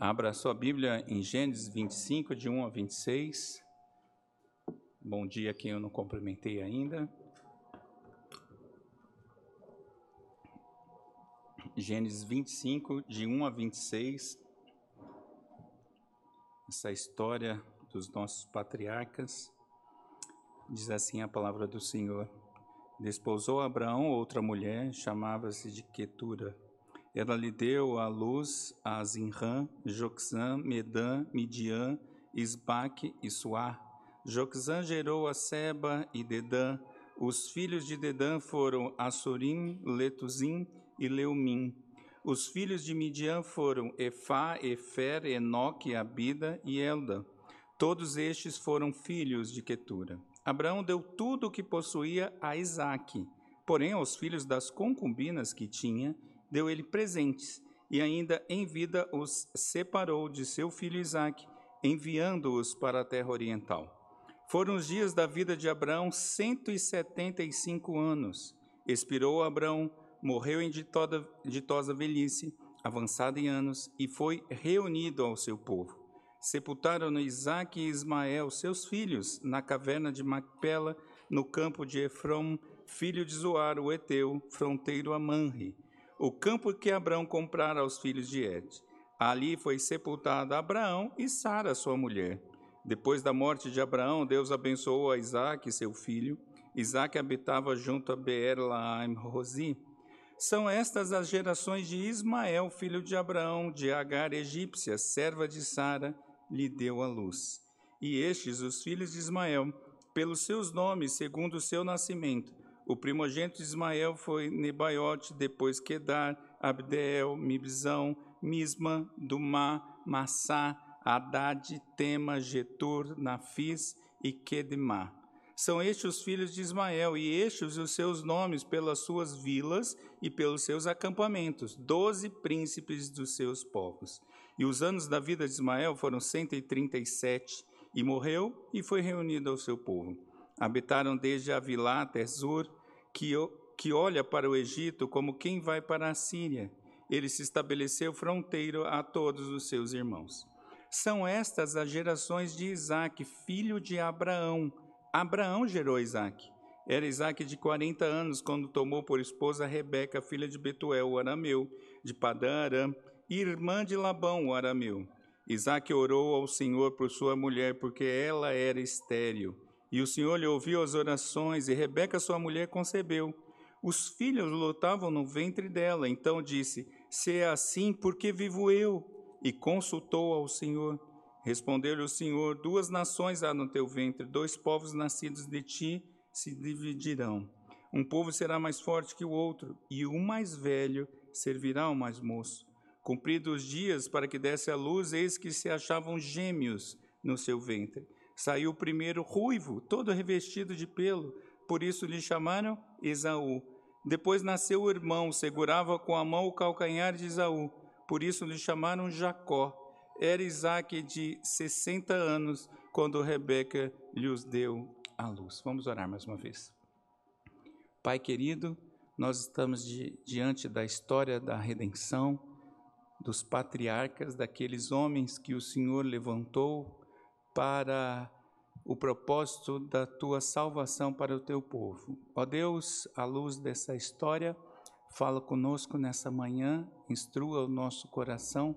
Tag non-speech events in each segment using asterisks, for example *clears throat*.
Abra sua Bíblia em Gênesis 25, de 1 a 26. Bom dia, quem eu não cumprimentei ainda. Gênesis 25, de 1 a 26. Essa história dos nossos patriarcas. Diz assim a palavra do Senhor. Desposou Abraão outra mulher, chamava-se de Quetura ela lhe deu à luz a Zinrã, Joxã, Medã, Midian, Isbaque e Suá. Joxã gerou a Seba e Dedã. Os filhos de Dedã foram Assurim, Letuzim e Leumim. Os filhos de Midian foram Efá, Efer, Enoque, Abida e Elda. Todos estes foram filhos de Quetura. Abraão deu tudo o que possuía a Isaque. Porém, aos filhos das concubinas que tinha, deu ele presentes, e ainda em vida os separou de seu filho Isaque, enviando-os para a terra oriental. Foram os dias da vida de Abraão 175 anos. Expirou Abraão, morreu em ditosa velhice, avançado em anos, e foi reunido ao seu povo. Sepultaram-no Isaque e Ismael, seus filhos, na caverna de Macpela, no campo de Efrom, filho de Zoar, o Eteu, fronteiro a Manre o campo que Abraão comprara aos filhos de Ed. Ali foi sepultado Abraão e Sara, sua mulher. Depois da morte de Abraão, Deus abençoou a Isaac, seu filho. Isaac habitava junto a Beer-Laim Rosi. São estas as gerações de Ismael, filho de Abraão, de Agar egípcia, serva de Sara, lhe deu a luz. E estes os filhos de Ismael, pelos seus nomes, segundo o seu nascimento, o primogênito de Ismael foi Nebaiote, depois Quedar, Abdeel, Mibzão, Misma, Dumá, Massá, Haddad, Tema, Getur, Nafis e Quedemá. São estes os filhos de Ismael, e estes os seus nomes pelas suas vilas e pelos seus acampamentos, doze príncipes dos seus povos. E os anos da vida de Ismael foram cento e trinta e sete, e morreu e foi reunido ao seu povo. Habitaram desde Avilá até Zur, que, que olha para o Egito como quem vai para a Síria. Ele se estabeleceu fronteiro a todos os seus irmãos. São estas as gerações de Isaac, filho de Abraão. Abraão gerou Isaac. Era Isaac de 40 anos quando tomou por esposa Rebeca, filha de Betuel, o arameu, de Padã Aram, irmã de Labão, o arameu. Isaac orou ao Senhor por sua mulher, porque ela era estéril. E o Senhor lhe ouviu as orações, e Rebeca, sua mulher, concebeu. Os filhos lutavam no ventre dela. Então disse: Se é assim, por que vivo eu? E consultou ao Senhor. Respondeu-lhe o Senhor: Duas nações há no teu ventre, dois povos nascidos de ti se dividirão. Um povo será mais forte que o outro, e o mais velho servirá ao mais moço. Cumpridos os dias para que desse a luz, eis que se achavam gêmeos no seu ventre. Saiu primeiro ruivo, todo revestido de pelo, por isso lhe chamaram Esaú. Depois nasceu o irmão, segurava com a mão o calcanhar de Esaú, por isso lhe chamaram Jacó. Era Isaac de 60 anos quando Rebeca lhes deu a luz. Vamos orar mais uma vez. Pai querido, nós estamos di diante da história da redenção, dos patriarcas, daqueles homens que o Senhor levantou para o propósito da tua salvação para o teu povo. Ó Deus, à luz dessa história, fala conosco nessa manhã, instrua o nosso coração,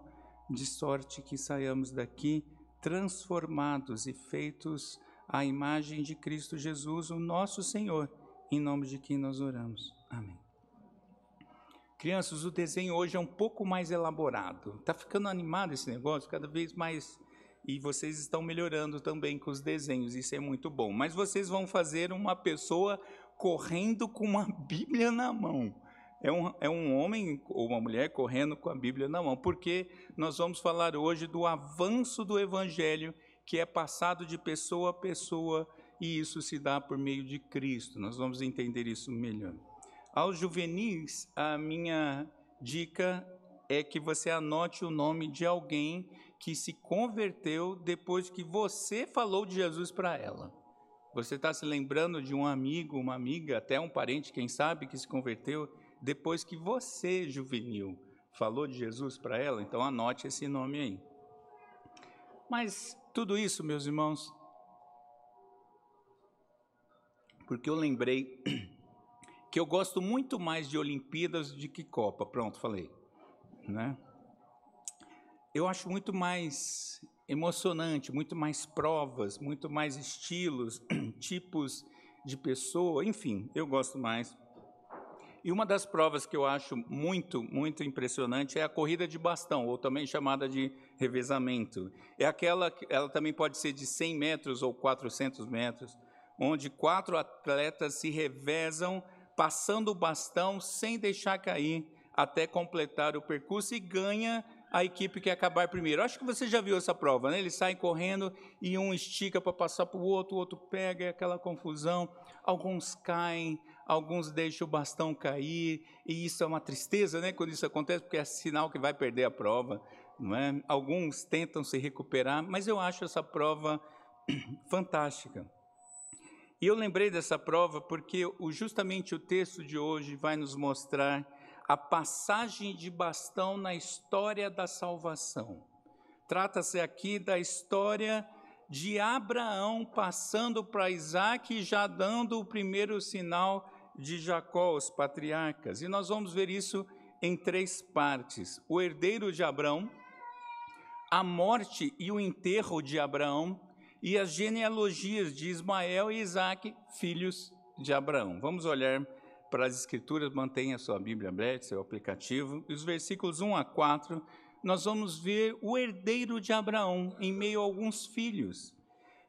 de sorte que saiamos daqui transformados e feitos à imagem de Cristo Jesus, o nosso Senhor, em nome de quem nós oramos. Amém. Crianças, o desenho hoje é um pouco mais elaborado. Está ficando animado esse negócio, cada vez mais e vocês estão melhorando também com os desenhos, isso é muito bom. Mas vocês vão fazer uma pessoa correndo com uma *laughs* Bíblia na mão. É um, é um homem ou uma mulher correndo com a Bíblia na mão, porque nós vamos falar hoje do avanço do Evangelho que é passado de pessoa a pessoa e isso se dá por meio de Cristo. Nós vamos entender isso melhor. Aos juvenis, a minha dica é que você anote o nome de alguém que se converteu depois que você falou de Jesus para ela. Você está se lembrando de um amigo, uma amiga, até um parente, quem sabe, que se converteu depois que você, juvenil, falou de Jesus para ela? Então anote esse nome aí. Mas tudo isso, meus irmãos, porque eu lembrei *clears throat* que eu gosto muito mais de Olimpíadas do que Copa. Pronto, falei. Né? Eu acho muito mais emocionante, muito mais provas, muito mais estilos, *clears throat* tipos de pessoa, enfim, eu gosto mais. E uma das provas que eu acho muito, muito impressionante é a corrida de bastão, ou também chamada de revezamento. É aquela, ela também pode ser de 100 metros ou 400 metros, onde quatro atletas se revezam passando o bastão sem deixar cair até completar o percurso e ganha a equipe que acabar primeiro. Acho que você já viu essa prova, né? Eles saem correndo e um estica para passar para o outro, o outro pega, é aquela confusão. Alguns caem, alguns deixam o bastão cair, e isso é uma tristeza, né? Quando isso acontece, porque é sinal que vai perder a prova, não é? Alguns tentam se recuperar, mas eu acho essa prova *clears throat* fantástica. E eu lembrei dessa prova porque justamente o texto de hoje vai nos mostrar a passagem de bastão na história da salvação. Trata-se aqui da história de Abraão passando para Isaac e já dando o primeiro sinal de Jacó, os patriarcas. E nós vamos ver isso em três partes: o herdeiro de Abraão, a morte e o enterro de Abraão e as genealogias de Ismael e Isaac, filhos de Abraão. Vamos olhar para as Escrituras, mantenha sua Bíblia aberta, seu aplicativo. E os versículos 1 a 4, nós vamos ver o herdeiro de Abraão em meio a alguns filhos.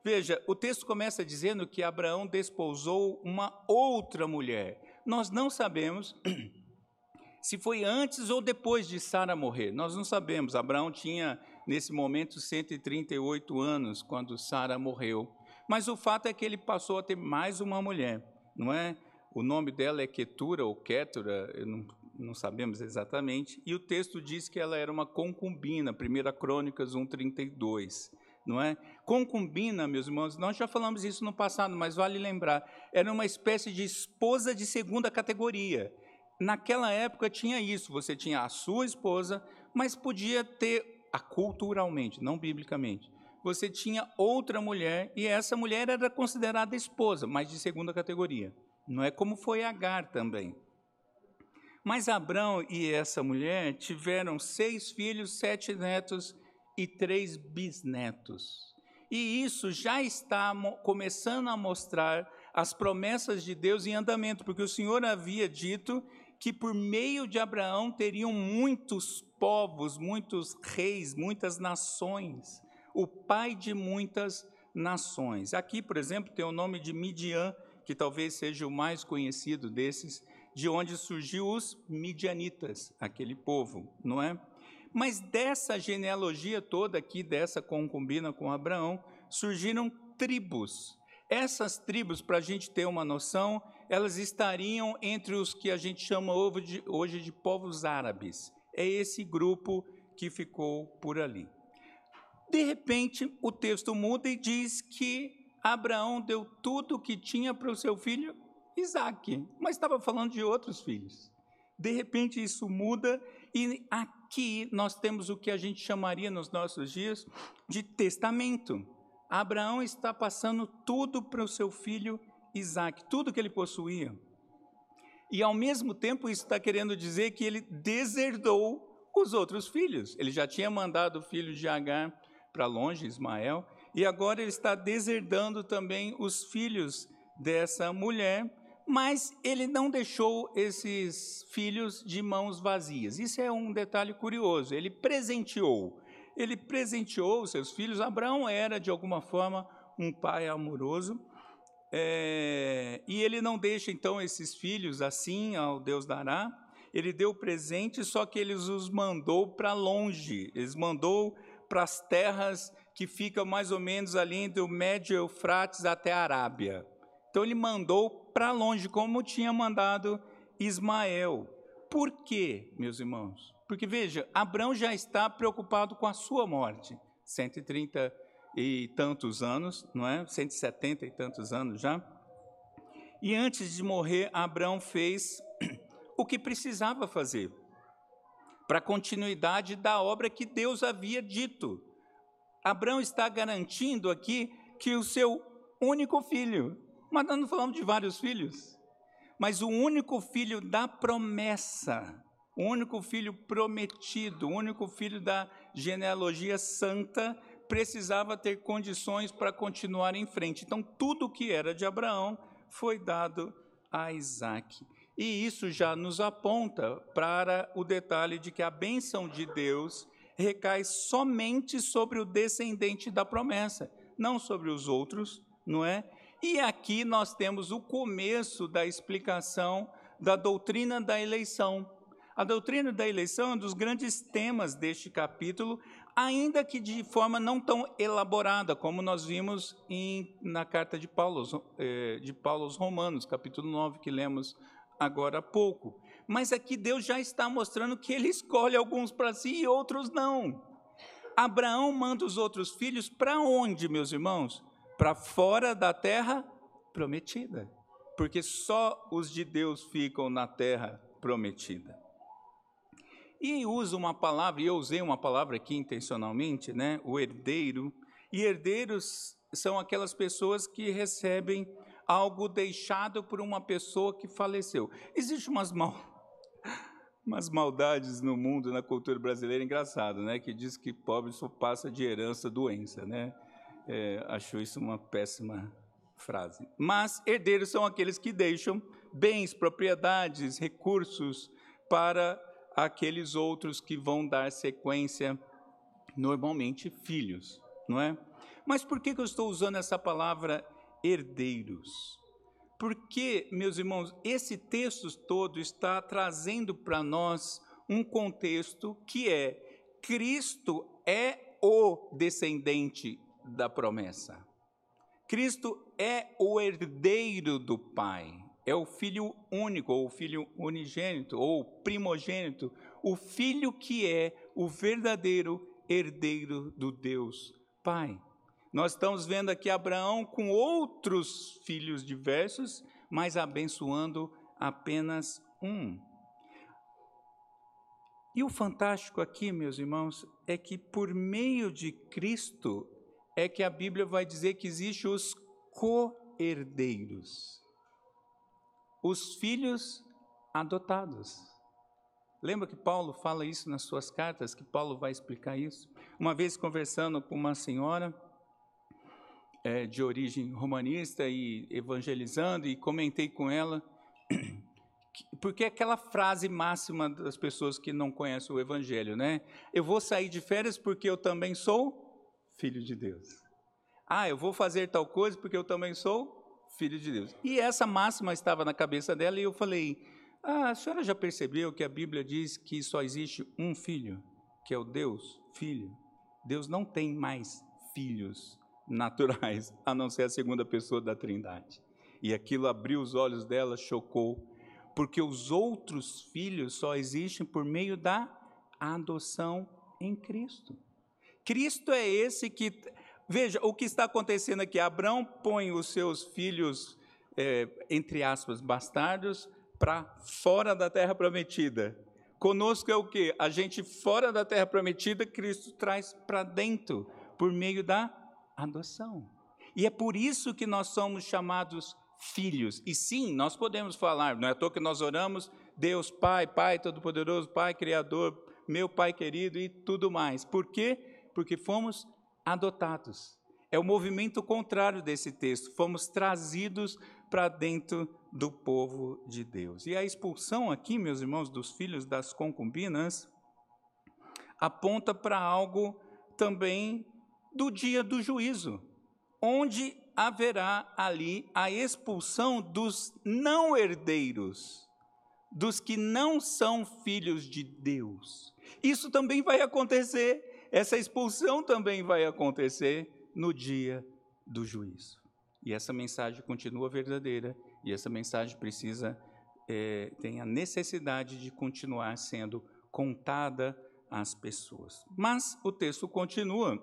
Veja, o texto começa dizendo que Abraão desposou uma outra mulher. Nós não sabemos *clears throat* se foi antes ou depois de Sara morrer. Nós não sabemos. Abraão tinha, nesse momento, 138 anos quando Sara morreu. Mas o fato é que ele passou a ter mais uma mulher, não é? O nome dela é Ketura ou Ketura, não, não, sabemos exatamente, e o texto diz que ela era uma concubina, 1 Crônicas 1,32. Não é? Concubina, meus irmãos, nós já falamos isso no passado, mas vale lembrar, era uma espécie de esposa de segunda categoria. Naquela época tinha isso, você tinha a sua esposa, mas podia ter, culturalmente, não biblicamente, você tinha outra mulher, e essa mulher era considerada esposa, mas de segunda categoria. Não é como foi Agar também. Mas Abrão e essa mulher tiveram seis filhos, sete netos e três bisnetos. E isso já está começando a mostrar as promessas de Deus em andamento, porque o Senhor havia dito que por meio de Abraão teriam muitos povos, muitos reis, muitas nações, o pai de muitas nações. Aqui, por exemplo, tem o nome de Midian, que talvez seja o mais conhecido desses, de onde surgiu os midianitas, aquele povo, não é? Mas dessa genealogia toda aqui, dessa concubina com Abraão, surgiram tribos. Essas tribos, para a gente ter uma noção, elas estariam entre os que a gente chama hoje de povos árabes. É esse grupo que ficou por ali. De repente, o texto muda e diz que Abraão deu tudo o que tinha para o seu filho Isaac, mas estava falando de outros filhos. De repente isso muda e aqui nós temos o que a gente chamaria nos nossos dias de testamento. Abraão está passando tudo para o seu filho Isaac, tudo que ele possuía. E ao mesmo tempo isso está querendo dizer que ele deserdou os outros filhos. Ele já tinha mandado o filho de Agar para longe, Ismael, e agora ele está deserdando também os filhos dessa mulher, mas ele não deixou esses filhos de mãos vazias. Isso é um detalhe curioso. Ele presenteou. Ele presenteou seus filhos. Abraão era, de alguma forma, um pai amoroso. É, e ele não deixa, então, esses filhos assim ao Deus dará. Ele deu presente, só que ele os mandou para longe. Eles mandou para as terras que fica mais ou menos ali entre o Médio Eufrates até a Arábia. Então ele mandou para longe, como tinha mandado Ismael. Por quê, meus irmãos? Porque veja, Abraão já está preocupado com a sua morte. 130 e tantos anos, não é? 170 e tantos anos já. E antes de morrer, Abraão fez *clears throat* o que precisava fazer para a continuidade da obra que Deus havia dito Abraão está garantindo aqui que o seu único filho, mas nós não falamos de vários filhos, mas o único filho da promessa, o único filho prometido, o único filho da genealogia santa, precisava ter condições para continuar em frente. Então, tudo que era de Abraão foi dado a Isaac. E isso já nos aponta para o detalhe de que a bênção de Deus recai somente sobre o descendente da promessa, não sobre os outros, não é? E aqui nós temos o começo da explicação da doutrina da eleição. A doutrina da eleição é um dos grandes temas deste capítulo, ainda que de forma não tão elaborada, como nós vimos em, na carta de Paulo, eh, de Paulo aos Romanos, capítulo 9, que lemos agora há pouco. Mas aqui Deus já está mostrando que ele escolhe alguns para si e outros não. Abraão manda os outros filhos para onde, meus irmãos? Para fora da terra prometida. Porque só os de Deus ficam na terra prometida. E usa uma palavra, e eu usei uma palavra aqui intencionalmente, né? O herdeiro. E herdeiros são aquelas pessoas que recebem algo deixado por uma pessoa que faleceu. Existem umas, mal, umas maldades no mundo, na cultura brasileira, engraçado, né? Que diz que pobre só passa de herança doença, né? É, acho isso uma péssima frase. Mas herdeiros são aqueles que deixam bens, propriedades, recursos para aqueles outros que vão dar sequência, normalmente filhos, não é? Mas por que, que eu estou usando essa palavra herdeiros. Porque, meus irmãos, esse texto todo está trazendo para nós um contexto que é Cristo é o descendente da promessa. Cristo é o herdeiro do Pai, é o filho único, ou o filho unigênito, ou primogênito, o filho que é o verdadeiro herdeiro do Deus Pai. Nós estamos vendo aqui Abraão com outros filhos diversos, mas abençoando apenas um. E o fantástico aqui, meus irmãos, é que por meio de Cristo é que a Bíblia vai dizer que existe os co-herdeiros. Os filhos adotados. Lembra que Paulo fala isso nas suas cartas, que Paulo vai explicar isso? Uma vez conversando com uma senhora, é, de origem romanista e evangelizando, e comentei com ela, porque é aquela frase máxima das pessoas que não conhecem o Evangelho, né? Eu vou sair de férias porque eu também sou filho de Deus. Ah, eu vou fazer tal coisa porque eu também sou filho de Deus. E essa máxima estava na cabeça dela e eu falei: ah, a senhora já percebeu que a Bíblia diz que só existe um filho, que é o Deus, filho? Deus não tem mais filhos naturais, *laughs* a não ser a segunda pessoa da Trindade. E aquilo abriu os olhos dela, chocou, porque os outros filhos só existem por meio da adoção em Cristo. Cristo é esse que. Veja, o que está acontecendo aqui: Abraão põe os seus filhos, é, entre aspas, bastardos, para fora da terra prometida. Conosco é o que? A gente fora da terra prometida, Cristo traz para dentro, por meio da adoção. E é por isso que nós somos chamados filhos. E sim, nós podemos falar, não é à toa que nós oramos, Deus Pai, Pai Todo-Poderoso, Pai Criador, meu Pai querido e tudo mais. Por quê? Porque fomos adotados. É o movimento contrário desse texto. Fomos trazidos para dentro do povo de Deus. E a expulsão aqui, meus irmãos, dos filhos das concubinas, aponta para algo também do dia do juízo, onde haverá ali a expulsão dos não herdeiros, dos que não são filhos de Deus. Isso também vai acontecer, essa expulsão também vai acontecer no dia do juízo. E essa mensagem continua verdadeira, e essa mensagem precisa, é, tem a necessidade de continuar sendo contada às pessoas. Mas o texto continua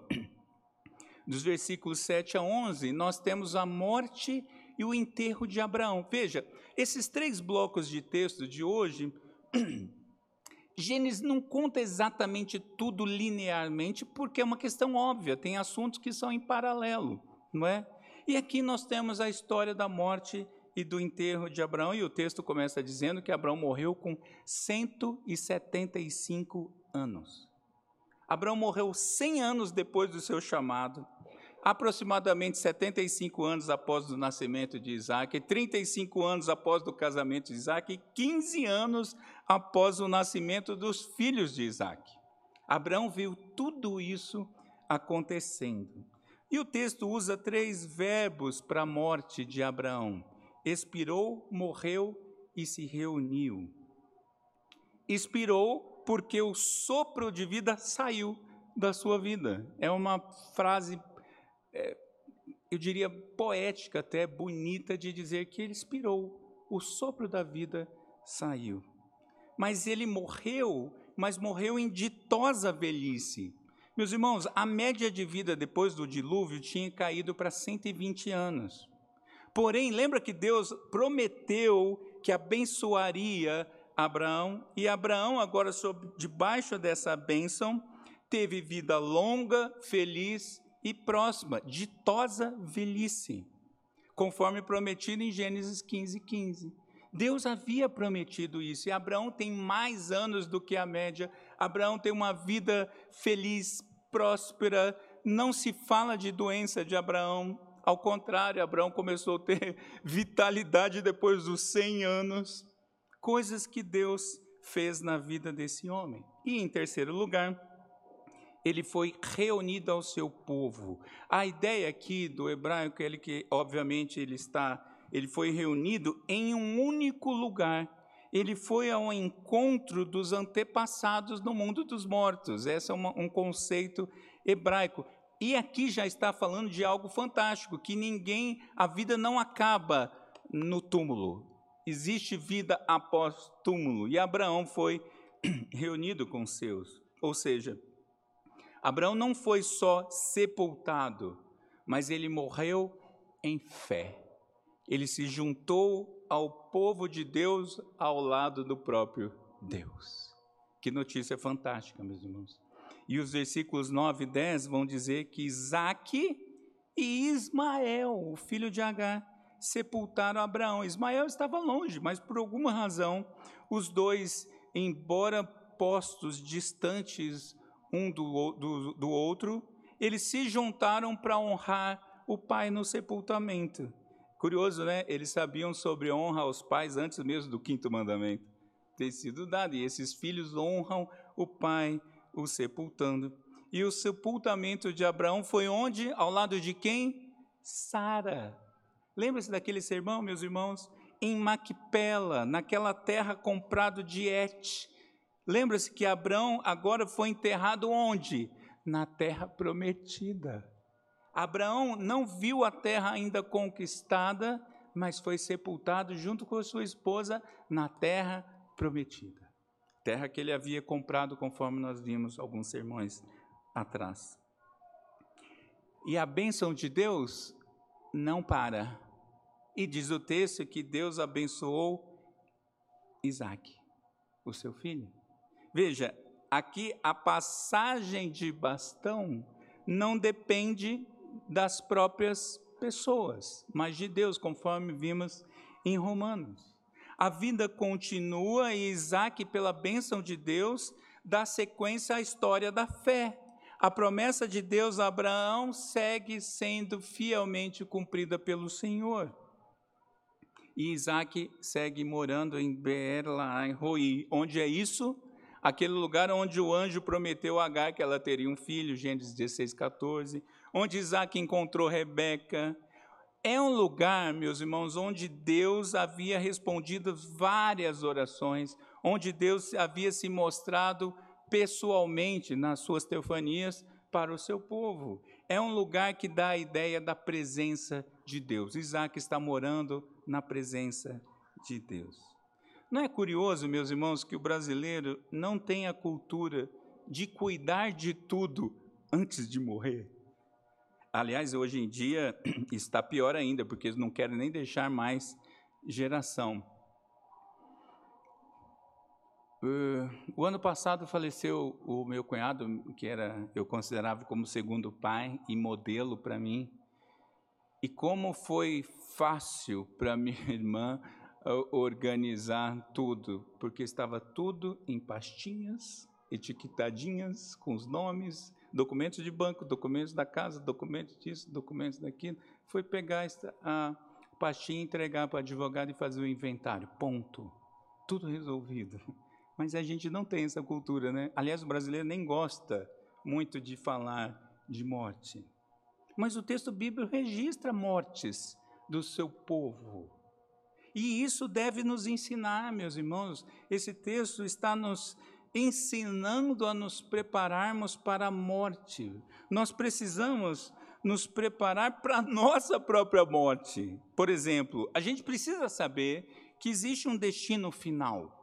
dos versículos 7 a 11, nós temos a morte e o enterro de Abraão. Veja, esses três blocos de texto de hoje *clears throat* Gênesis não conta exatamente tudo linearmente, porque é uma questão óbvia, tem assuntos que são em paralelo, não é? E aqui nós temos a história da morte e do enterro de Abraão, e o texto começa dizendo que Abraão morreu com 175 anos. Abraão morreu 100 anos depois do seu chamado, aproximadamente 75 anos após o nascimento de Isaac, 35 anos após o casamento de Isaac e 15 anos após o nascimento dos filhos de Isaac. Abraão viu tudo isso acontecendo. E o texto usa três verbos para a morte de Abraão: expirou, morreu e se reuniu. Expirou porque o sopro de vida saiu da sua vida. É uma frase é, eu diria, poética, até bonita, de dizer que ele expirou, o sopro da vida saiu. Mas ele morreu, mas morreu em ditosa velhice. Meus irmãos, a média de vida depois do dilúvio tinha caído para 120 anos. Porém, lembra que Deus prometeu que abençoaria Abraão, e Abraão, agora sob debaixo dessa bênção, teve vida longa, feliz e próxima, ditosa velhice, conforme prometido em Gênesis 15, 15. Deus havia prometido isso, e Abraão tem mais anos do que a média. Abraão tem uma vida feliz, próspera, não se fala de doença de Abraão, ao contrário, Abraão começou a ter *laughs* vitalidade depois dos 100 anos, coisas que Deus fez na vida desse homem. E em terceiro lugar, ele foi reunido ao seu povo. A ideia aqui do hebraico é que, obviamente, ele está, ele foi reunido em um único lugar. Ele foi ao encontro dos antepassados no mundo dos mortos. Esse é uma, um conceito hebraico. E aqui já está falando de algo fantástico, que ninguém, a vida não acaba no túmulo. Existe vida após túmulo. E Abraão foi *clears throat* reunido com seus. Ou seja, Abraão não foi só sepultado, mas ele morreu em fé. Ele se juntou ao povo de Deus ao lado do próprio Deus. Que notícia fantástica, meus irmãos. E os versículos 9 e 10 vão dizer que Isaac e Ismael, o filho de Agar, sepultaram Abraão. Ismael estava longe, mas por alguma razão, os dois, embora postos distantes um do, do, do outro, eles se juntaram para honrar o pai no sepultamento. Curioso, né? Eles sabiam sobre honra aos pais antes mesmo do quinto mandamento ter sido dado. E esses filhos honram o pai, o sepultando. E o sepultamento de Abraão foi onde? Ao lado de quem? Sara. Lembra-se daquele sermão, meus irmãos? Em Macpela, naquela terra comprado de Et. Lembra-se que Abraão agora foi enterrado onde? Na terra prometida. Abraão não viu a terra ainda conquistada, mas foi sepultado junto com a sua esposa na terra prometida. Terra que ele havia comprado, conforme nós vimos alguns sermões atrás. E a bênção de Deus não para. E diz o texto que Deus abençoou Isaac, o seu filho. Veja, aqui a passagem de bastão não depende das próprias pessoas, mas de Deus, conforme vimos em Romanos. A vida continua e Isaac, pela bênção de Deus, dá sequência à história da fé. A promessa de Deus a Abraão segue sendo fielmente cumprida pelo Senhor. E Isaac segue morando em Beer-Lahai-Roi. Onde é isso? Aquele lugar onde o anjo prometeu a Agar que ela teria um filho, Gênesis 16, 14, onde Isaac encontrou Rebeca. É um lugar, meus irmãos, onde Deus havia respondido várias orações, onde Deus havia se mostrado pessoalmente nas suas teofanias para o seu povo. É um lugar que dá a ideia da presença de Deus. Isaac está morando na presença de Deus. Não é curioso, meus irmãos, que o brasileiro não tem a cultura de cuidar de tudo antes de morrer? Aliás, hoje em dia *clears throat* está pior ainda, porque eles não querem nem deixar mais geração. Uh, o ano passado faleceu o meu cunhado, que era eu considerava como segundo pai e modelo para mim. E como foi fácil para *laughs* minha irmã organizar tudo, porque estava tudo em pastinhas, etiquetadinhas com os nomes, documentos de banco, documentos da casa, documentos disso, documentos daquilo. Foi pegar a pastinha, entregar para o advogado e fazer o inventário. Ponto. Tudo resolvido. Mas a gente não tem essa cultura, né? Aliás, o brasileiro nem gosta muito de falar de morte. Mas o texto bíblico registra mortes do seu povo. E isso deve nos ensinar, meus irmãos. Esse texto está nos ensinando a nos prepararmos para a morte. Nós precisamos nos preparar para a nossa própria morte. Por exemplo, a gente precisa saber que existe um destino final.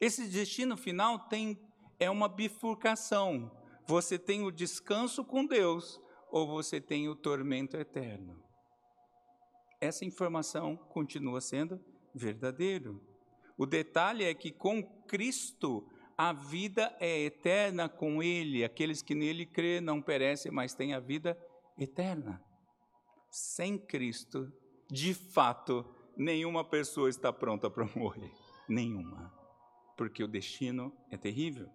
Esse destino final tem é uma bifurcação. Você tem o descanso com Deus ou você tem o tormento eterno. Essa informação continua sendo verdadeiro. O detalhe é que com Cristo a vida é eterna com Ele. Aqueles que nele crê não perecem, mas têm a vida eterna. Sem Cristo, de fato, nenhuma pessoa está pronta para *laughs* morrer. Nenhuma porque o destino é terrível.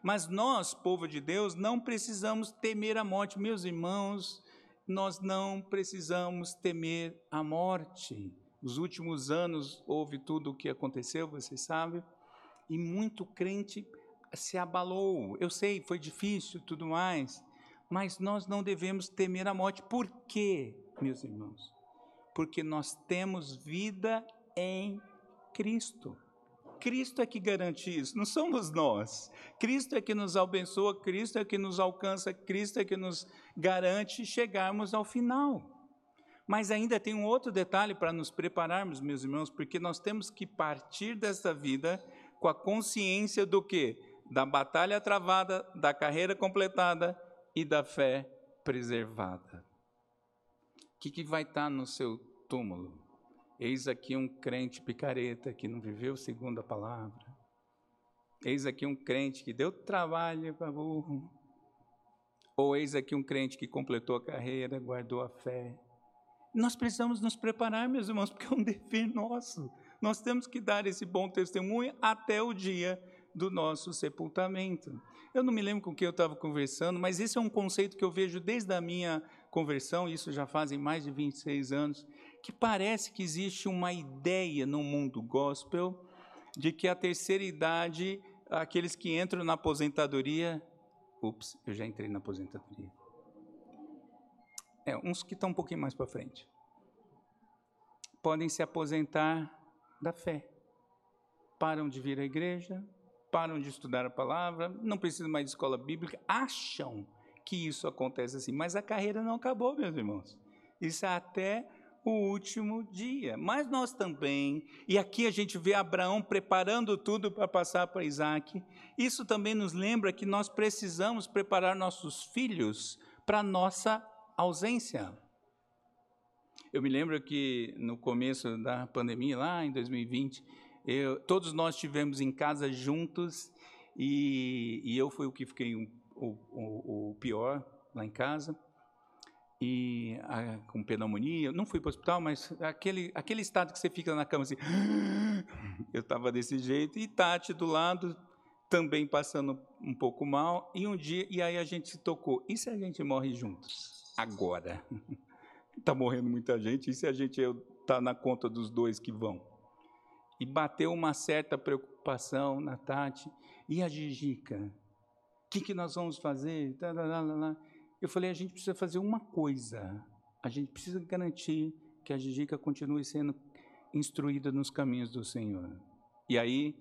Mas nós, povo de Deus, não precisamos temer a morte. Meus irmãos, nós não precisamos temer a morte. Nos últimos anos houve tudo o que aconteceu, vocês sabem, e muito crente se abalou. Eu sei, foi difícil, tudo mais, mas nós não devemos temer a morte. Por quê, meus irmãos? Porque nós temos vida em Cristo. Cristo é que garante isso, não somos nós. Cristo é que nos abençoa, Cristo é que nos alcança, Cristo é que nos garante chegarmos ao final. Mas ainda tem um outro detalhe para nos prepararmos, meus irmãos, porque nós temos que partir desta vida com a consciência do que? Da batalha travada, da carreira completada e da fé preservada. O que, que vai estar no seu túmulo? Eis aqui um crente picareta que não viveu segundo a palavra. Eis aqui um crente que deu trabalho para burro. Ou eis aqui um crente que completou a carreira, guardou a fé. Nós precisamos nos preparar, meus irmãos, porque é um dever nosso. Nós temos que dar esse bom testemunho até o dia do nosso sepultamento. Eu não me lembro com quem eu estava conversando, mas esse é um conceito que eu vejo desde a minha conversão, isso já fazem mais de 26 anos, que parece que existe uma ideia no mundo gospel de que a terceira idade, aqueles que entram na aposentadoria. Ups, eu já entrei na aposentadoria. É, uns que estão um pouquinho mais para frente. Podem se aposentar da fé. Param de vir à igreja, param de estudar a palavra, não precisam mais de escola bíblica, acham que isso acontece assim, mas a carreira não acabou, meus irmãos. Isso é até o último dia. Mas nós também, e aqui a gente vê Abraão preparando tudo para passar para Isaac, isso também nos lembra que nós precisamos preparar nossos filhos para nossa ausência. Eu me lembro que no começo da pandemia, lá em 2020, eu, todos nós estivemos em casa juntos e, e eu fui o que fiquei o, o, o pior lá em casa e a, com pneumonia. Não fui para o hospital, mas aquele, aquele estado que você fica na cama assim. *gasps* Eu estava desse jeito. E Tati do lado, também passando um pouco mal. E um dia, e aí a gente se tocou. E se a gente morre juntos? Agora. Está *laughs* morrendo muita gente. E se a gente está na conta dos dois que vão? E bateu uma certa preocupação na Tati. E a Gigica? O que, que nós vamos fazer? Tá, tá, tá, eu falei, a gente precisa fazer uma coisa. A gente precisa garantir que a Gigica continue sendo instruída nos caminhos do Senhor. E aí,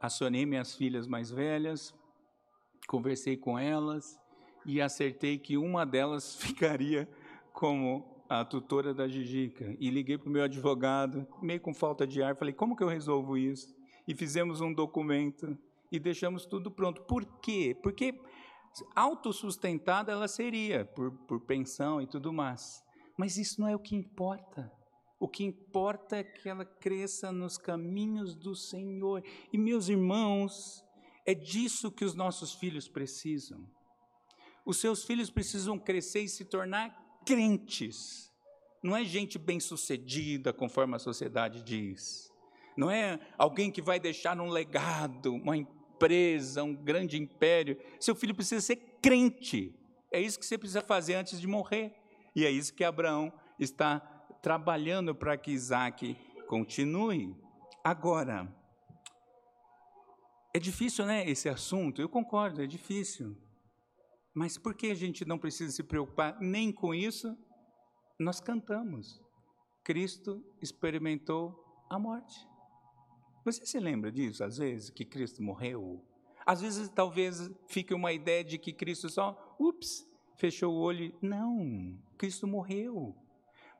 acionei minhas filhas mais velhas, conversei com elas e acertei que uma delas *laughs* ficaria como a tutora da Gigica. E liguei para o meu advogado, meio com falta de ar, falei, como que eu resolvo isso? E fizemos um documento e deixamos tudo pronto. Por quê? Porque autossustentada ela seria, por, por pensão e tudo mais. Mas isso não é o que importa. O que importa é que ela cresça nos caminhos do Senhor. E, meus irmãos, é disso que os nossos filhos precisam. Os seus filhos precisam crescer e se tornar crentes. Não é gente bem-sucedida, conforme a sociedade diz. Não é alguém que vai deixar um legado, uma empresa, um grande império. Seu filho precisa ser crente. É isso que você precisa fazer antes de morrer. E é isso que Abraão está trabalhando para que Isaac continue. Agora, é difícil, né, esse assunto? Eu concordo, é difícil. Mas por que a gente não precisa se preocupar nem com isso? Nós cantamos. Cristo experimentou a morte. Você se lembra disso, às vezes, que Cristo morreu? Às vezes, talvez fique uma ideia de que Cristo só, ups, fechou o olho. Não, Cristo morreu.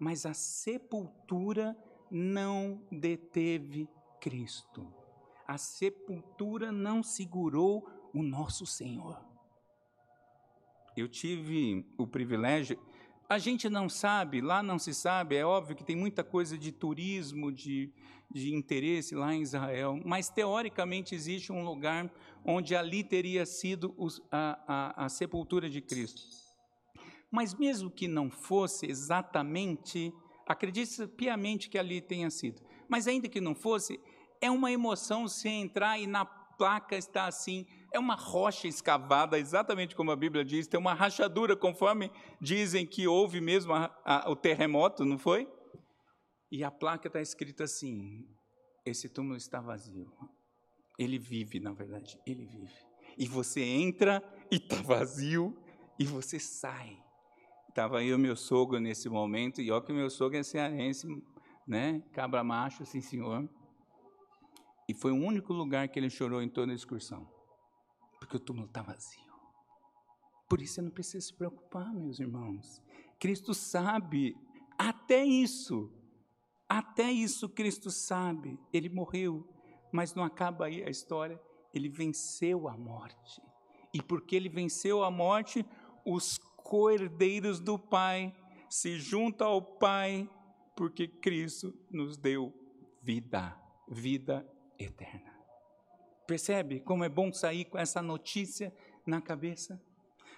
Mas a sepultura não deteve Cristo. A sepultura não segurou o nosso Senhor. Eu tive o privilégio, a gente não sabe, lá não se sabe, é óbvio que tem muita coisa de turismo, de, de interesse lá em Israel, mas teoricamente existe um lugar onde ali teria sido os, a, a, a sepultura de Cristo. Mas mesmo que não fosse exatamente, acredite piamente que ali tenha sido, mas ainda que não fosse, é uma emoção se entrar e na placa está assim, é uma rocha escavada, exatamente como a Bíblia diz, tem uma rachadura, conforme dizem que houve mesmo a, a, o terremoto, não foi? E a placa está escrita assim: esse túmulo está vazio. Ele vive, na verdade, ele vive. E você entra e está *laughs* vazio, e você sai. Estava aí o meu sogro nesse momento, e olha que o meu sogro é cearense, né? Cabra macho, sim senhor. E foi o único lugar que ele chorou em toda a excursão, porque o túmulo está vazio. Por isso você não precisa se preocupar, meus irmãos. Cristo sabe até isso. Até isso Cristo sabe. Ele morreu, mas não acaba aí a história. Ele venceu a morte. E porque ele venceu a morte, os cordeiros do Pai se juntam ao Pai, porque Cristo nos deu vida, vida eterna. Percebe como é bom sair com essa notícia na cabeça?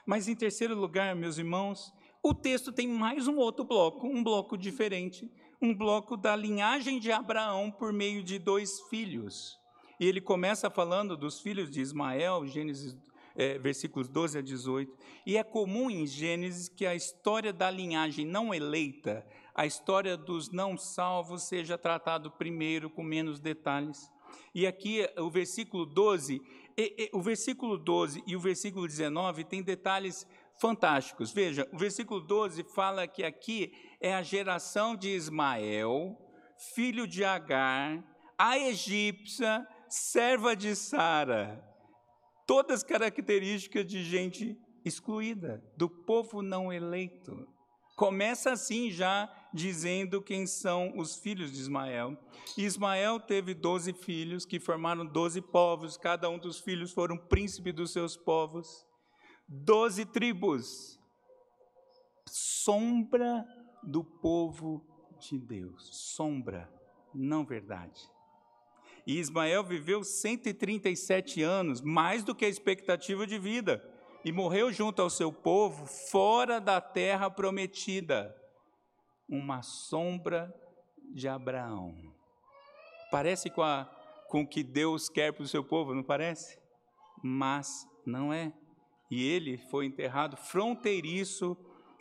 Mas em terceiro lugar, meus irmãos, o texto tem mais um outro bloco, um bloco diferente, um bloco da linhagem de Abraão por meio de dois filhos. E ele começa falando dos filhos de Ismael, Gênesis é, versículos 12 a 18. E é comum em Gênesis que a história da linhagem não eleita, a história dos não salvos, seja tratado primeiro com menos detalhes. E aqui o versículo 12, e, e, o versículo 12 e o versículo 19 tem detalhes fantásticos. Veja, o versículo 12 fala que aqui é a geração de Ismael, filho de Agar, a egípcia, serva de Sara. Todas características de gente excluída, do povo não eleito. Começa assim já dizendo quem são os filhos de Ismael. E Ismael teve doze filhos que formaram doze povos, cada um dos filhos foram príncipe dos seus povos. Doze tribos, sombra do povo de Deus, sombra, não verdade. E Ismael viveu 137 anos, mais do que a expectativa de vida e morreu junto ao seu povo fora da terra prometida, uma sombra de Abraão. Parece com, a, com o que Deus quer para o seu povo, não parece? Mas não é. E ele foi enterrado fronteiriço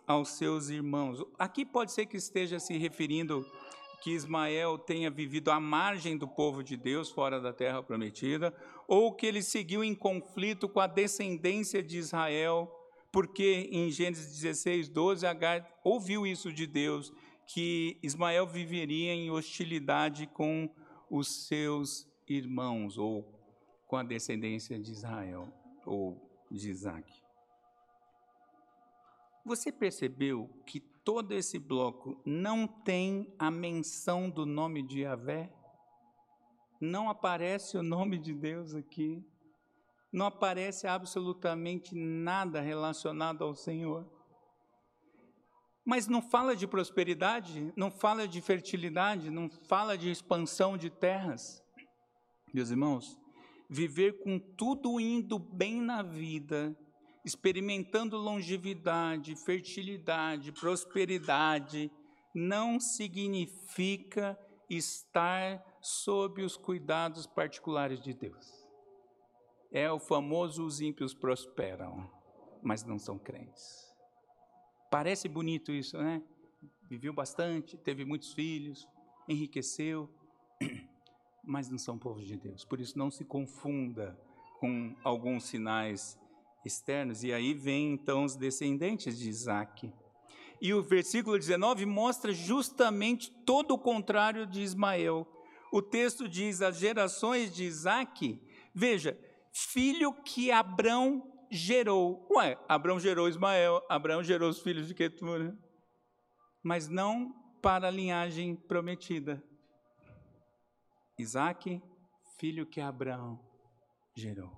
aos seus irmãos. Aqui pode ser que esteja se referindo que Ismael tenha vivido à margem do povo de Deus, fora da terra prometida, ou que ele seguiu em conflito com a descendência de Israel, porque em Gênesis 16, 12, Agar ouviu isso de Deus, que Ismael viveria em hostilidade com os seus irmãos, ou com a descendência de Israel, ou de Isaac. Você percebeu que todo esse bloco não tem a menção do nome de Yahvé? Não aparece o nome de Deus aqui. Não aparece absolutamente nada relacionado ao Senhor. Mas não fala de prosperidade, não fala de fertilidade, não fala de expansão de terras. Meus irmãos, viver com tudo indo bem na vida, experimentando longevidade, fertilidade, prosperidade, não significa estar sob os cuidados particulares de Deus. É o famoso os ímpios prosperam, mas não são crentes. Parece bonito isso, né? Viveu bastante, teve muitos filhos, enriqueceu, *clears throat* mas não são povos de Deus. Por isso não se confunda com alguns sinais externos. E aí vem então os descendentes de Isaac. E o versículo 19 mostra justamente todo o contrário de Ismael. O texto diz: as gerações de Isaac, veja, filho que Abrão gerou. Ué, Abraão gerou Ismael, Abraão gerou os filhos de Ketura, mas não para a linhagem prometida. Isaac, filho que Abraão gerou.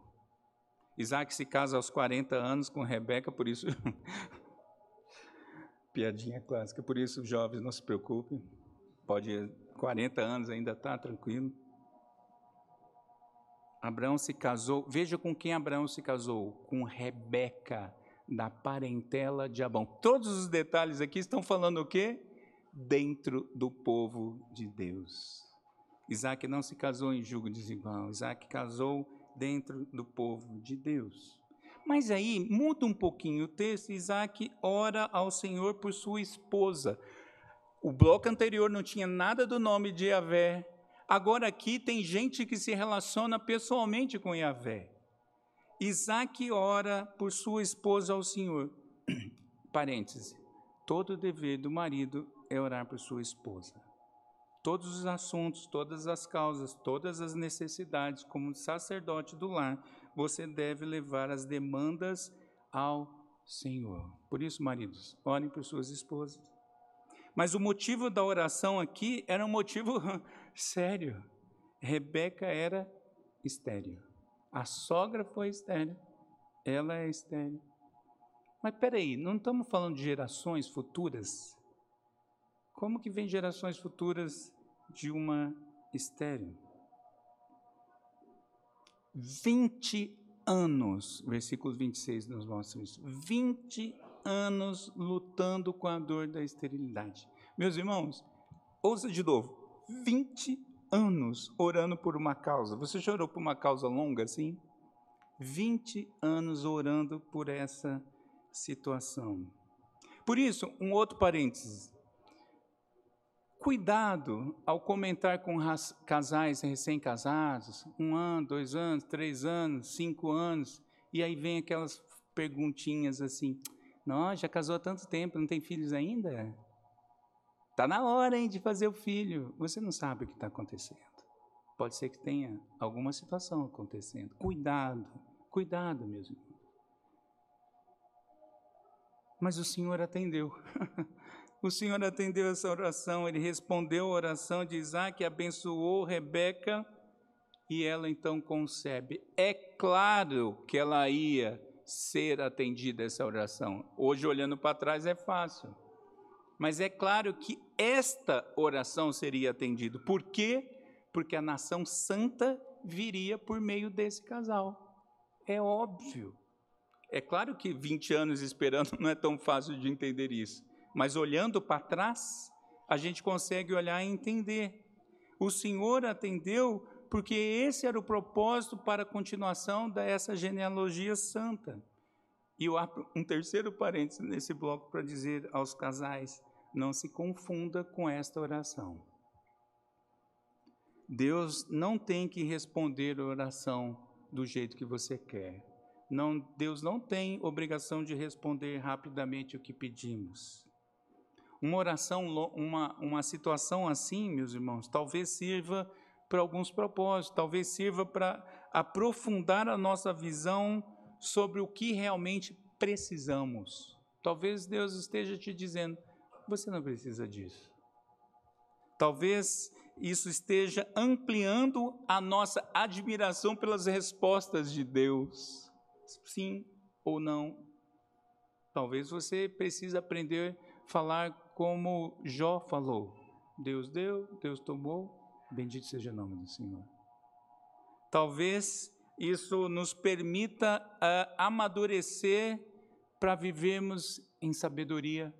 Isaac se casa aos 40 anos com Rebeca, por isso. *laughs* Piadinha clássica, por isso, jovens, não se preocupem. Pode, 40 anos ainda está tranquilo. Abraão se casou, veja com quem Abraão se casou, com Rebeca, da parentela de Abão. Todos os detalhes aqui estão falando o quê? Dentro do povo de Deus. Isaac não se casou em julgo desigual, Isaac casou dentro do povo de Deus. Mas aí muda um pouquinho o texto, Isaac ora ao Senhor por sua esposa. O bloco anterior não tinha nada do nome de Yahvé, Agora aqui tem gente que se relaciona pessoalmente com Yahvé. Isaac ora por sua esposa ao Senhor. *clears throat* Parêntese. Todo dever do marido é orar por sua esposa. Todos os assuntos, todas as causas, todas as necessidades, como sacerdote do lar, você deve levar as demandas ao Senhor. Por isso, maridos, orem por suas esposas. Mas o motivo da oração aqui era um motivo *laughs* sério. Rebeca era estéreo. A sogra foi estéreo. Ela é estéreo. Mas peraí, não estamos falando de gerações futuras? Como que vem gerações futuras de uma estéreo? 20 anos, versículo 26 nos mostra isso. 20 anos lutando com a dor da esterilidade. Meus irmãos, ouça de novo. 20 anos orando por uma causa. Você já orou por uma causa longa assim? 20 anos orando por essa situação. Por isso, um outro parênteses. Cuidado ao comentar com casais recém-casados, um ano, dois anos, três anos, cinco anos, e aí vem aquelas perguntinhas assim: Nós já casou há tanto tempo, não tem filhos ainda? Está na hora hein, de fazer o filho. Você não sabe o que está acontecendo. Pode ser que tenha alguma situação acontecendo. Cuidado, cuidado, meus irmãos. Mas o Senhor atendeu. *laughs* o Senhor atendeu essa oração, ele respondeu a oração de Isaac, abençoou Rebeca e ela então concebe. É claro que ela ia ser atendida essa oração. Hoje, olhando para trás, é fácil. Mas é claro que esta oração seria atendida. Por quê? Porque a nação santa viria por meio desse casal. É óbvio. É claro que 20 anos esperando não é tão fácil de entender isso. Mas olhando para trás, a gente consegue olhar e entender. O Senhor atendeu porque esse era o propósito para a continuação dessa genealogia santa. E um terceiro parênteses nesse bloco para dizer aos casais: não se confunda com esta oração. Deus não tem que responder a oração do jeito que você quer. Não, Deus não tem obrigação de responder rapidamente o que pedimos. Uma oração, uma, uma situação assim, meus irmãos, talvez sirva para alguns propósitos, talvez sirva para aprofundar a nossa visão sobre o que realmente precisamos. Talvez Deus esteja te dizendo: você não precisa disso. Talvez isso esteja ampliando a nossa admiração pelas respostas de Deus. Sim ou não. Talvez você precise aprender a falar como Jó falou: Deus deu, Deus tomou, bendito seja o nome do Senhor. Talvez isso nos permita uh, amadurecer para vivermos em sabedoria.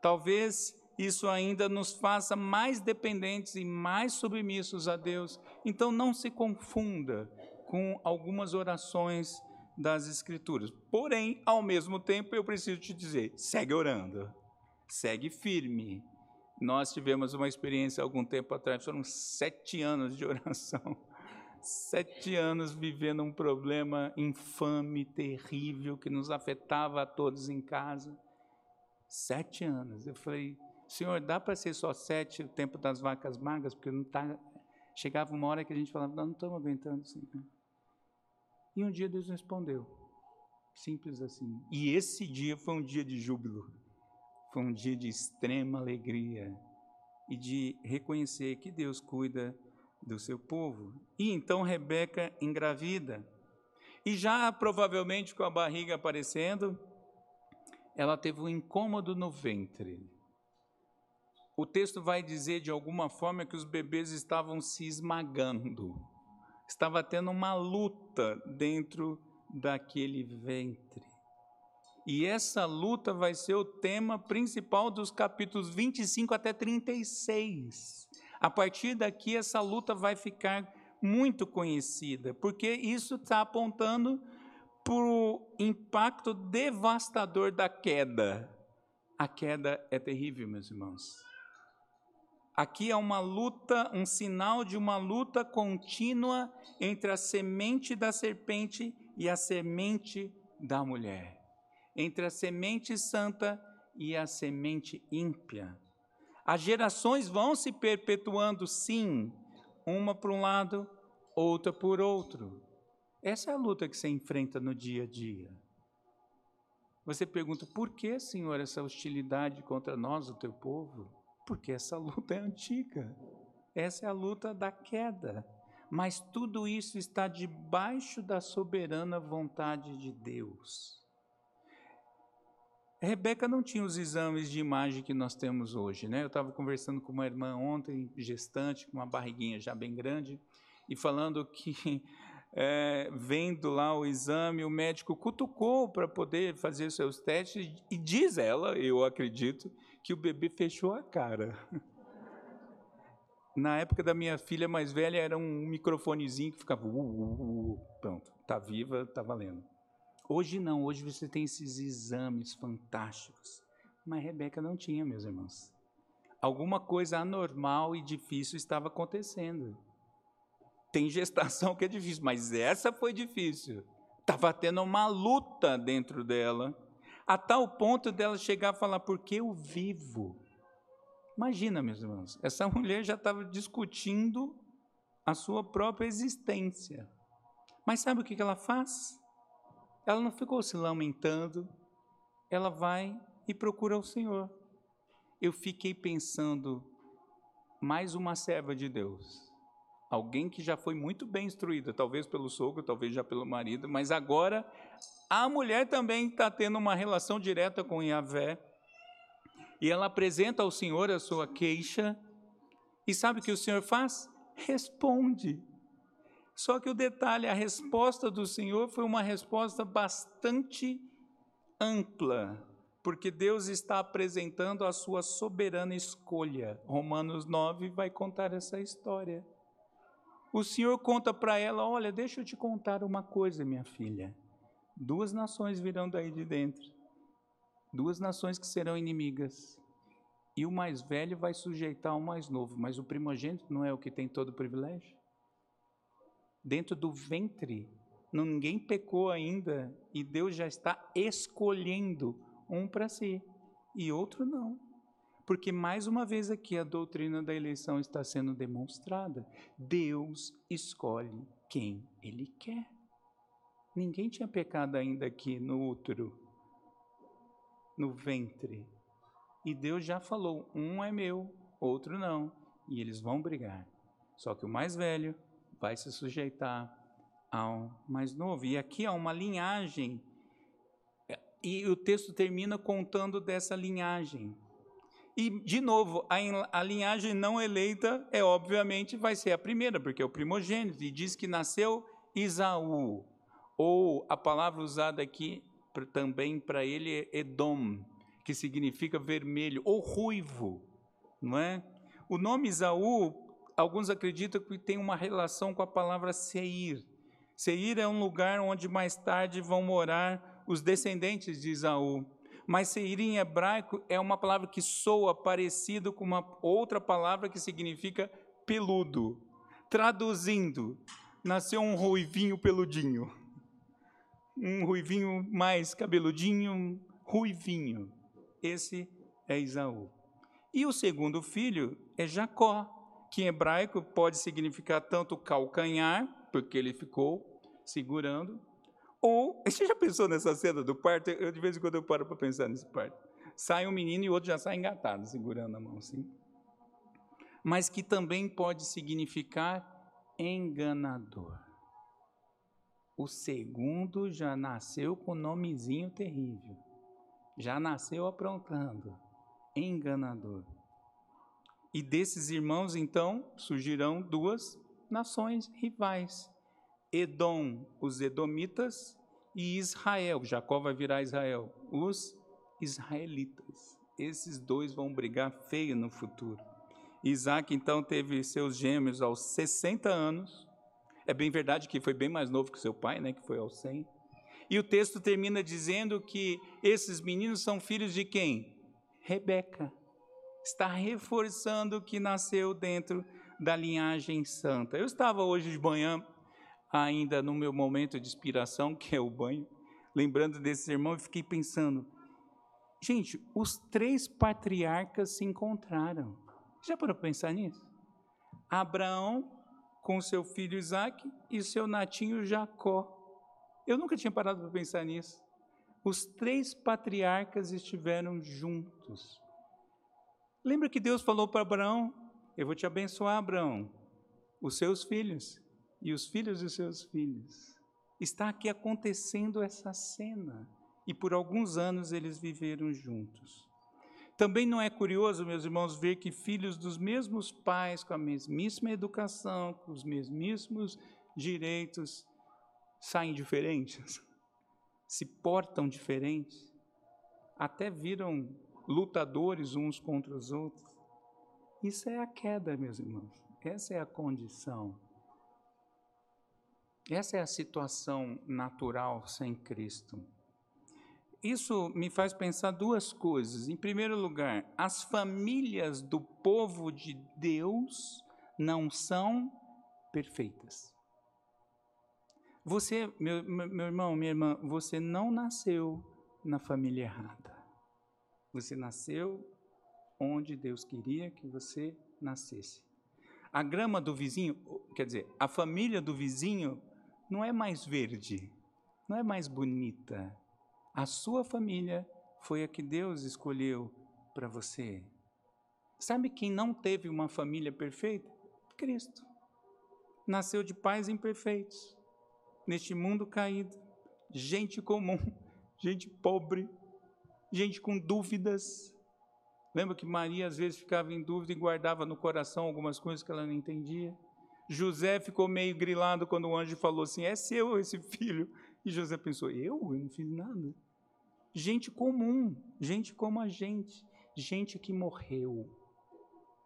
Talvez isso ainda nos faça mais dependentes e mais submissos a Deus. Então não se confunda com algumas orações das Escrituras. Porém, ao mesmo tempo, eu preciso te dizer: segue orando, segue firme. Nós tivemos uma experiência algum tempo atrás, foram sete anos de oração. Sete anos vivendo um problema infame, terrível, que nos afetava a todos em casa. Sete anos. Eu falei, Senhor, dá para ser só sete o tempo das vacas magras? Porque não tá. Chegava uma hora que a gente falava, não, não estamos aguentando, Senhor. E um dia Deus respondeu. Simples assim. E esse dia foi um dia de júbilo. Foi um dia de extrema alegria e de reconhecer que Deus cuida do seu povo. E então Rebeca engravida. E já provavelmente com a barriga aparecendo, ela teve um incômodo no ventre o texto vai dizer de alguma forma que os bebês estavam se esmagando, estava tendo uma luta dentro daquele ventre. E essa luta vai ser o tema principal dos capítulos 25 até 36. A partir daqui, essa luta vai ficar muito conhecida, porque isso está apontando para o impacto devastador da queda. A queda é terrível, meus irmãos. Aqui é uma luta, um sinal de uma luta contínua entre a semente da serpente e a semente da mulher, entre a semente santa e a semente ímpia. As gerações vão se perpetuando, sim, uma por um lado, outra por outro. Essa é a luta que você enfrenta no dia a dia. Você pergunta, por que, Senhor, essa hostilidade contra nós, o teu povo? Porque essa luta é antiga. Essa é a luta da queda. Mas tudo isso está debaixo da soberana vontade de Deus. Rebeca não tinha os exames de imagem que nós temos hoje, né? Eu estava conversando com uma irmã ontem, gestante, com uma barriguinha já bem grande, e falando que, é, vendo lá o exame, o médico cutucou para poder fazer seus testes, e diz ela, eu acredito, que o bebê fechou a cara. *laughs* Na época da minha filha mais velha, era um microfonezinho que ficava. Uh, uh, uh, pronto, está viva, está valendo. Hoje não, hoje você tem esses exames fantásticos. Mas Rebeca não tinha, meus irmãos. Alguma coisa anormal e difícil estava acontecendo. Tem gestação que é difícil, mas essa foi difícil. Estava tendo uma luta dentro dela a tal ponto dela chegar a falar, porque eu vivo. Imagina, meus irmãos, essa *laughs* mulher já estava discutindo a sua própria existência. Mas sabe o que ela faz? Ela não ficou se lamentando, ela vai e procura o Senhor. Eu fiquei pensando, mais uma serva de Deus, alguém que já foi muito bem instruída, talvez pelo sogro, talvez já pelo marido, mas agora a mulher também está tendo uma relação direta com Yahvé. E ela apresenta ao Senhor a sua queixa. E sabe o que o Senhor faz? Responde. Só que o detalhe, a resposta do Senhor foi uma resposta bastante ampla, porque Deus está apresentando a sua soberana escolha. Romanos 9 vai contar essa história. O Senhor conta para ela: Olha, deixa eu te contar uma coisa, minha filha. Duas nações virão daí de dentro. Duas nações que serão inimigas. E o mais velho vai sujeitar o mais novo, mas o primogênito não é o que tem todo o privilégio? Dentro do ventre, ninguém pecou ainda e Deus já está escolhendo um para si e outro não. Porque mais uma vez aqui a doutrina da eleição está sendo demonstrada. Deus escolhe quem ele quer. Ninguém tinha pecado ainda aqui no útero, no ventre. E Deus já falou: um é meu, outro não. E eles vão brigar. Só que o mais velho vai se sujeitar ao mais novo. E aqui há uma linhagem. E o texto termina contando dessa linhagem. E, de novo, a, a, linhagem não eleita é, obviamente, vai ser a primeira, porque é o primogênito, e diz que nasceu Isaú, ou a palavra usada aqui também para ele é Edom, que significa vermelho, ou ruivo, não é? O nome Isaú, alguns acreditam que tem uma relação com a palavra Seir. Seir é um lugar onde mais tarde vão morar os descendentes de Isaú. Mas Seir em hebraico é uma palavra que soa parecido com uma outra palavra que significa peludo. Traduzindo, nasceu um ruivinho peludinho. Um ruivinho mais cabeludinho, ruivinho. Esse é Isaú. E o segundo filho é Jacó, que em hebraico pode significar tanto calcanhar, porque ele ficou segurando, ou, *laughs* você já pensou nessa cena do parto? Eu, de vez em quando eu paro para pensar nesse parto. Sai um menino e o outro já sai engatado, segurando a mão assim. Mas que também pode significar enganador. O segundo já nasceu com nomezinho terrível. Já nasceu aprontando. Enganador. E desses irmãos, então, surgirão duas nações rivais Edom, os Edomitas, e Israel, Jacó vai virar Israel, os israelitas. Esses dois vão brigar feio no futuro. Isaac então teve seus gêmeos aos 60 anos. É bem verdade que foi bem mais novo que seu pai, né, que foi aos 100. E o texto termina dizendo que esses meninos são filhos de quem? Rebeca. Está reforçando que nasceu dentro da linhagem santa. Eu estava hoje de manhã ainda no meu momento de inspiração, que é o banho, lembrando desse irmão, e fiquei pensando: gente, os três patriarcas se encontraram. Já para pensar nisso? Abraão com seu filho Isaac e seu natinho Jacó. Eu nunca tinha parado para pensar nisso. Os três patriarcas estiveram juntos. Lembra que Deus falou para Abraão: Eu vou te abençoar, Abraão, os seus filhos e os filhos de seus filhos. Está aqui acontecendo essa cena. E por alguns anos eles viveram juntos. Também não é curioso, meus irmãos, ver que filhos dos mesmos pais, com a mesmíssima educação, com os mesmíssimos direitos, saem diferentes, *laughs* se portam diferentes, até viram lutadores uns contra os outros. Isso é a queda, meus irmãos. Essa é a condição. Essa é a situação natural sem Cristo. Isso me faz pensar duas coisas. Em primeiro lugar, as famílias do povo de Deus não são perfeitas. Você, meu, meu irmão, minha irmã, você não nasceu na família errada. Você nasceu onde Deus queria que você nascesse. A grama do vizinho, quer dizer, a família do vizinho não é mais verde, não é mais bonita. A sua família foi a que Deus escolheu para você. Sabe quem não teve uma família perfeita? Cristo. Nasceu de pais imperfeitos, neste mundo caído, gente comum, *laughs* gente pobre, gente com dúvidas. Lembra que Maria às vezes ficava em dúvida e guardava no coração algumas coisas que ela não entendia? José ficou meio grilado quando o anjo falou assim: É seu esse filho. E José pensou: Eu? Eu não fiz nada. Gente comum, gente como a gente, gente que morreu.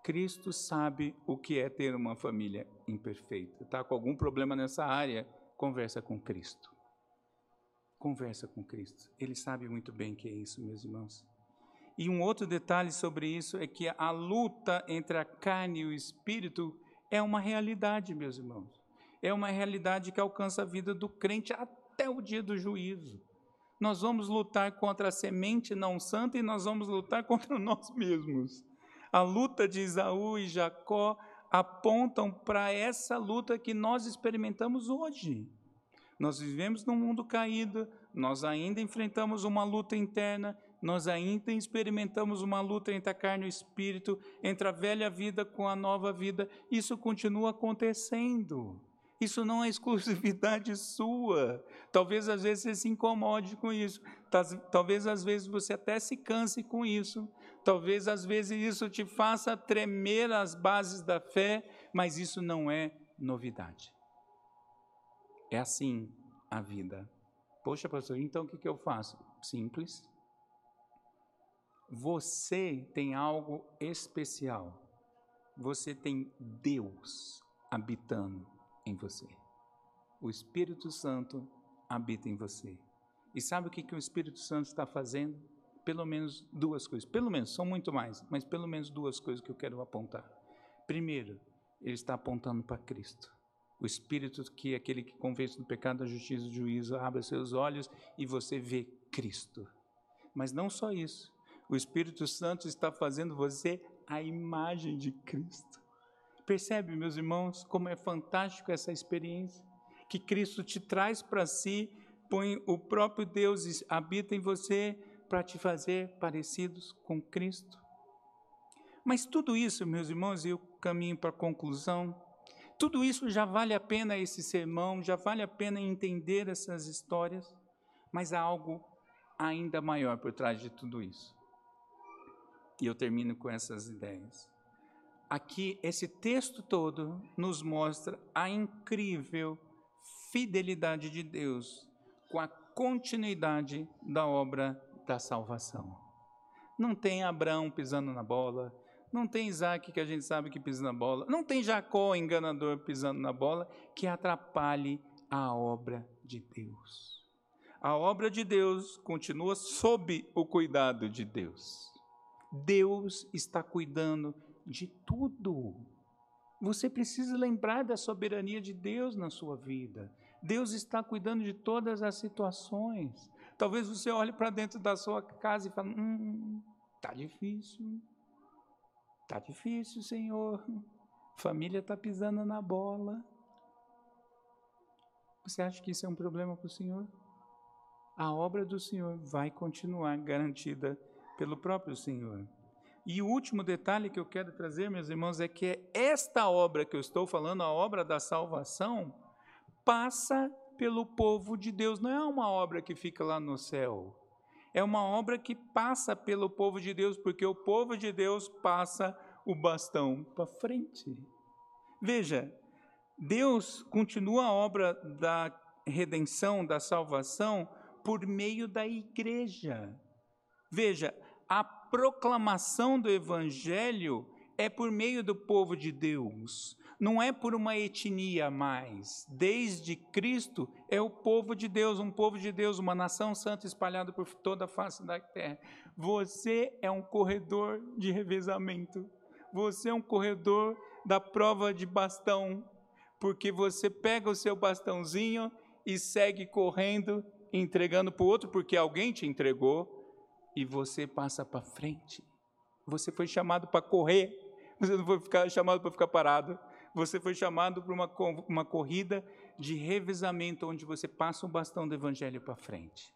Cristo sabe o que é ter uma família imperfeita. Está com algum problema nessa área? Conversa com Cristo. Conversa com Cristo. Ele sabe muito bem que é isso, meus irmãos. E um outro detalhe sobre isso é que a luta entre a carne e o espírito é uma realidade, meus irmãos. É uma realidade que alcança a vida do crente até o dia do juízo. Nós vamos lutar contra a semente não santa e nós vamos lutar *laughs* contra nós mesmos. A luta de Isaú e Jacó apontam para essa luta que nós experimentamos hoje. Nós vivemos num mundo caído, nós ainda enfrentamos uma luta interna, nós ainda experimentamos uma luta entre a carne e o espírito, entre a velha vida com a nova vida. Isso continua acontecendo. Isso não é exclusividade *laughs* sua. Talvez às vezes você se incomode com isso. Talvez às vezes você até se canse com isso. Talvez às vezes isso te faça tremer as bases da fé, mas isso não é novidade. É assim a vida. Poxa, pastor, então o que, eu faço? Simples. Você tem algo especial. Você tem Deus habitando em você. O Espírito Santo habita em você. E sabe o que, que o Espírito Santo está fazendo? Pelo menos duas coisas. Pelo menos, são muito mais, mas pelo menos duas coisas que eu quero apontar. Primeiro, ele está apontando para Cristo. O Espírito, que é aquele que convence do pecado, da justiça e do juízo, abre seus olhos e você vê Cristo. Mas não só isso. O Espírito Santo está fazendo você a imagem de Cristo. Percebe, meus irmãos, como é fantástico essa experiência? Que Cristo te traz para si põe o próprio Deus habita em você para te fazer parecidos com Cristo. Mas tudo isso, meus irmãos, e eu caminho para a conclusão, tudo isso já vale a pena esse sermão, já vale a pena entender essas histórias, mas há algo ainda maior por trás de tudo isso. E eu termino com essas ideias. Aqui, esse texto todo nos mostra a incrível fidelidade de Deus com a continuidade da obra da salvação. Não tem Abraão pisando na bola, não tem Isaac que a gente sabe que pisa na bola, não tem Jacó enganador pisando na bola que atrapalhe a obra de Deus. A obra de Deus continua sob o cuidado de Deus. Deus está cuidando de tudo. Você precisa lembrar da soberania de Deus na sua vida. Deus está cuidando de todas as situações. Talvez você olhe para dentro da sua casa e fale: hum, tá difícil, tá difícil, Senhor. Família está pisando na bola. Você acha que isso é um problema para o Senhor? A obra do Senhor vai continuar garantida pelo próprio Senhor. E o último detalhe que eu quero trazer, meus irmãos, é que esta obra que eu estou falando, a obra da salvação, passa pelo povo de Deus. Não é uma obra que fica lá no céu. É uma obra que passa pelo povo de Deus, porque o povo de Deus passa o bastão para frente. Veja, Deus continua a obra da redenção, da salvação, por meio da igreja. Veja, a proclamação do evangelho é por meio do povo de Deus não é por uma etnia mais. Desde Cristo é o povo de Deus, um povo de Deus, uma nação santa espalhada por toda a face da terra. Você é um corredor de revezamento. Você é um corredor da prova de bastão, porque você pega o seu bastãozinho e segue correndo, entregando para o outro, porque alguém te entregou, e você passa para frente. Você foi chamado para correr, você não foi ficar, chamado para ficar parado você foi chamado para uma, uma corrida de revezamento, onde você passa o bastão do evangelho para frente.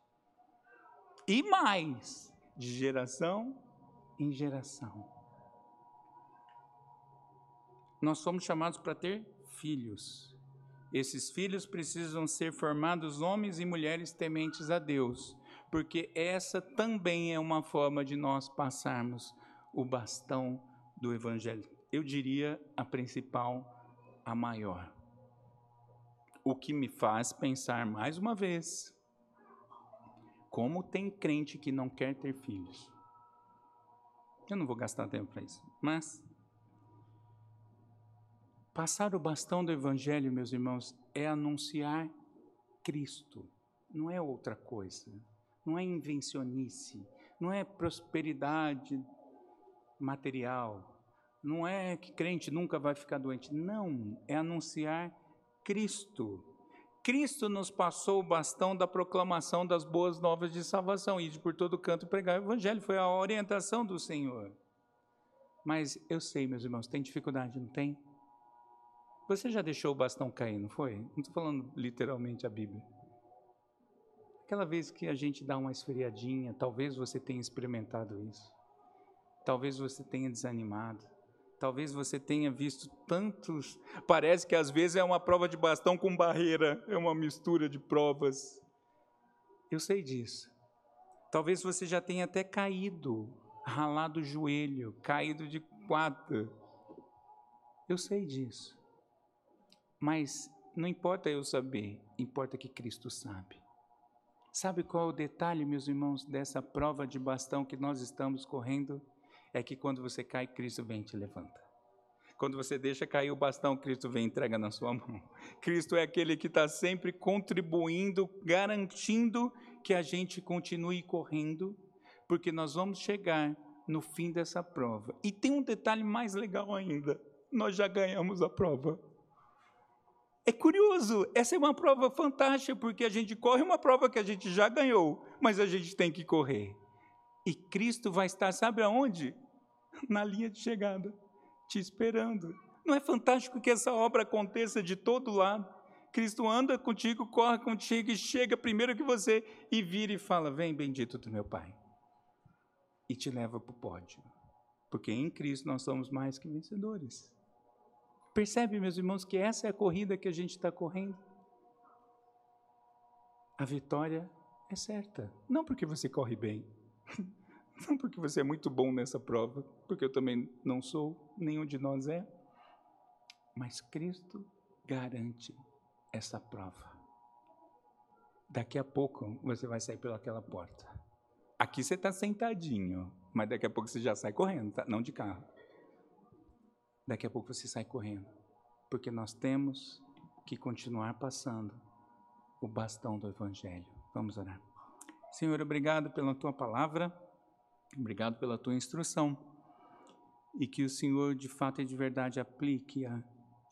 E mais, de geração em geração. Nós somos chamados para ter filhos. Esses filhos precisam ser formados homens e mulheres tementes a Deus, porque essa também é uma forma de nós passarmos o bastão do Evangelho eu diria a principal, a maior. O que me faz pensar mais uma vez, como tem crente que não quer ter filhos. Eu não vou gastar tempo para isso, mas passar o bastão do evangelho, meus irmãos, é anunciar Cristo, não é outra coisa. Não é invencionice, não é prosperidade material, não é que crente nunca vai ficar doente. Não, é anunciar Cristo. Cristo nos passou o bastão da proclamação das boas novas de salvação e de por todo canto pregar o evangelho. Foi a orientação do Senhor. Mas eu sei, meus irmãos, tem dificuldade, não tem? Você já deixou o bastão cair, não foi? Não estou falando literalmente a Bíblia. Aquela vez que a gente dá uma esfriadinha, talvez você tenha experimentado isso. Talvez você tenha desanimado. Talvez você tenha visto tantos. Parece que às vezes é uma prova de bastão com barreira, é uma mistura de provas. Eu sei disso. Talvez você já tenha até caído. ralado o joelho, caído de quatro. Eu sei disso. Mas não importa eu saber, importa que Cristo sabe. Sabe qual é o detalhe, meus irmãos, dessa prova de bastão que nós estamos correndo? É que quando você cai, Cristo vem e te levanta. Quando você deixa cair o bastão, Cristo vem e entrega na sua mão. Cristo é aquele que está sempre contribuindo, garantindo que a gente continue correndo, porque nós vamos chegar no fim dessa prova. E tem um detalhe mais legal ainda: nós já ganhamos a prova. É curioso, essa é uma prova fantástica, porque a gente corre uma prova que a gente já ganhou, mas a gente tem que correr. E Cristo vai estar, sabe aonde? Na linha de chegada te esperando. Não é fantástico que essa obra aconteça de todo lado? Cristo anda contigo, corre contigo e chega primeiro que você e vira e fala: Vem, bendito do meu Pai. E te leva para o pódio. Porque em Cristo nós somos mais que vencedores. Percebe, meus irmãos, que essa é a corrida que a gente está correndo? A vitória é certa. Não porque você corre bem, *laughs* Não porque você é muito bom nessa prova, porque eu também não sou, nenhum de nós é. Mas Cristo garante essa prova. Daqui a pouco você vai sair pelaquela porta. Aqui você está sentadinho, mas daqui a pouco você já sai correndo, tá? não de carro. Daqui a pouco você sai correndo, porque nós temos que continuar passando o bastão do Evangelho. Vamos orar. Senhor, obrigado pela tua palavra. Obrigado pela tua instrução e que o Senhor de fato e de verdade aplique-a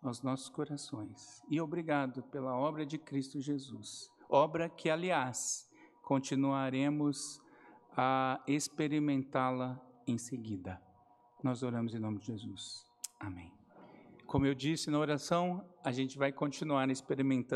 aos nossos corações. E obrigado pela obra de Cristo Jesus, obra que, aliás, continuaremos a experimentá-la em seguida. Nós oramos em nome de Jesus. Amém. Como eu disse na oração, a gente vai continuar experimentando